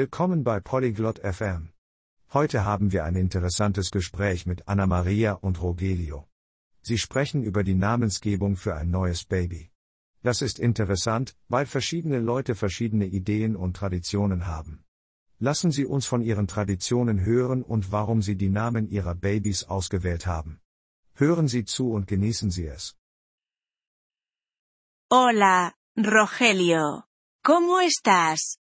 Willkommen bei Polyglot FM. Heute haben wir ein interessantes Gespräch mit Anna Maria und Rogelio. Sie sprechen über die Namensgebung für ein neues Baby. Das ist interessant, weil verschiedene Leute verschiedene Ideen und Traditionen haben. Lassen Sie uns von Ihren Traditionen hören und warum Sie die Namen Ihrer Babys ausgewählt haben. Hören Sie zu und genießen Sie es. Hola, Rogelio. ¿Cómo estás?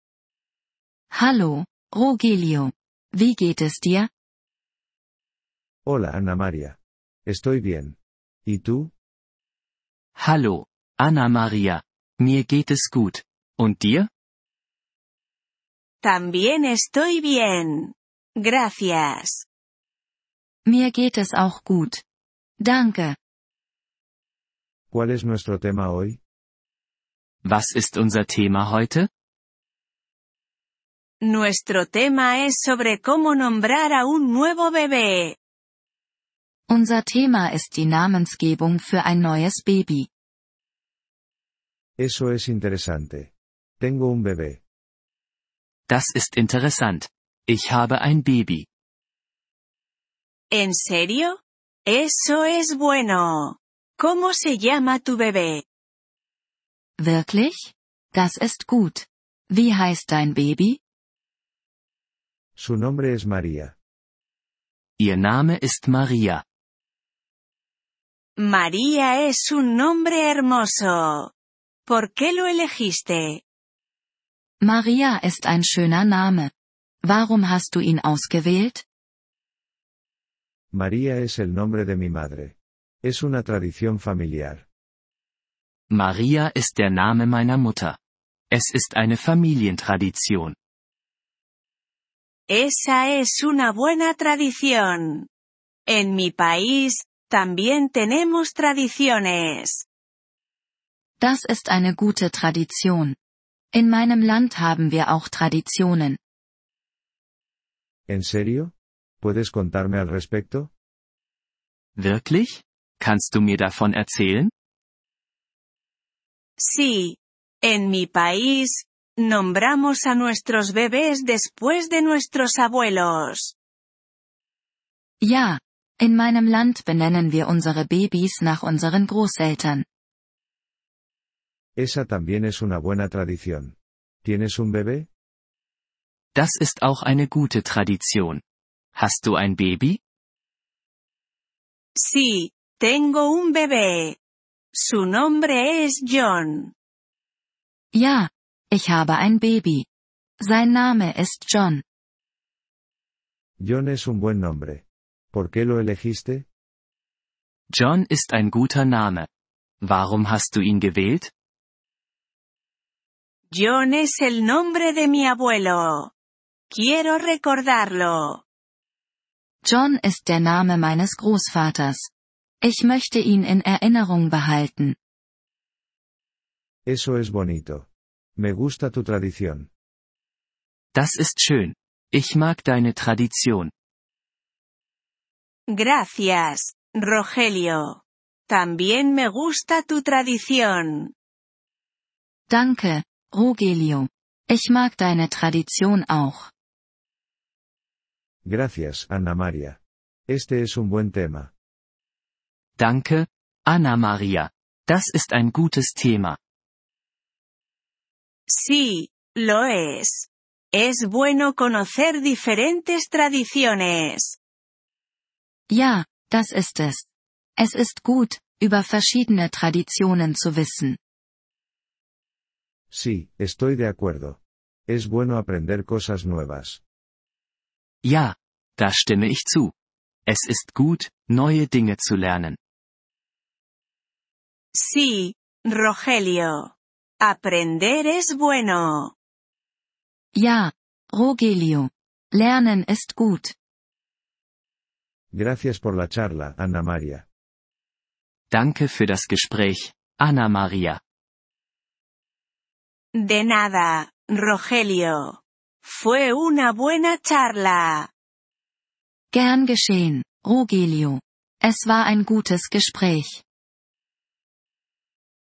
Hallo, Rogelio. Wie geht es dir? Hola Ana Maria. Estoy bien. ¿Y tú? Hallo, Anna Maria. Mir geht es gut. Und dir? También estoy bien. Gracias. Mir geht es auch gut. Danke. ¿Cuál es nuestro tema hoy? Was ist unser Thema heute? Nuestro tema es sobre cómo nombrar a un nuevo bebé. Unser Thema ist die Namensgebung für ein neues Baby. Eso es interesante. Tengo un bebé. Das ist interessant. Ich habe ein Baby. ¿En serio? Eso es bueno. ¿Cómo se llama tu bebé? Wirklich? Das ist gut. Wie heißt dein Baby? Su nombre es María. Ihr Name ist Maria. María es un nombre hermoso. ¿Por qué lo elegiste? Maria ist ein schöner Name. Warum hast du ihn ausgewählt? María es el nombre de mi madre. Es una tradición familiar. Maria ist der Name meiner Mutter. Es ist eine Familientradition. Esa es una buena tradición. En mi país, también tenemos tradiciones. Das ist eine gute Tradition. In meinem Land haben wir auch Traditionen. ¿En serio? ¿Puedes contarme al respecto? Wirklich? Kannst du mir davon erzählen? Sí. En mi país, nombramos a nuestros bebés después de nuestros abuelos. Ja, in meinem Land benennen wir unsere Babys nach unseren Großeltern. Esa también es una buena tradición. ¿Tienes un bebé? Das ist auch eine gute Tradition. Hast du ein Baby? Sí, tengo un bebé. Su nombre es John. Ja, ich habe ein Baby. Sein Name ist John. John es un buen nombre. ¿Por qué lo elegiste? John ist ein guter Name. Warum hast du ihn gewählt? John es el nombre de mi abuelo. Quiero recordarlo. John ist der Name meines Großvaters. Ich möchte ihn in Erinnerung behalten. Eso es bonito. Me gusta tu tradición. Das ist schön. Ich mag deine Tradition. Gracias, Rogelio. También me gusta tu tradición. Danke, Rogelio. Ich mag deine Tradition auch. Gracias, Ana Maria. Este es un buen tema. Danke, Anna Maria. Das ist ein gutes Thema. Sí, lo es. Es bueno conocer diferentes tradiciones. Ja, das ist es. Es ist gut, über verschiedene Traditionen zu wissen. Sí, estoy de acuerdo. Es bueno aprender cosas nuevas. Ja, da stimme ich zu. Es ist gut, neue Dinge zu lernen. Sí, Rogelio. Aprender es bueno. Ja, Rogelio. Lernen ist gut. Gracias por la charla, Ana Maria. Danke für das Gespräch, Anna Maria. De nada, Rogelio. Fue una buena charla. Gern geschehen, Rogelio. Es war ein gutes Gespräch.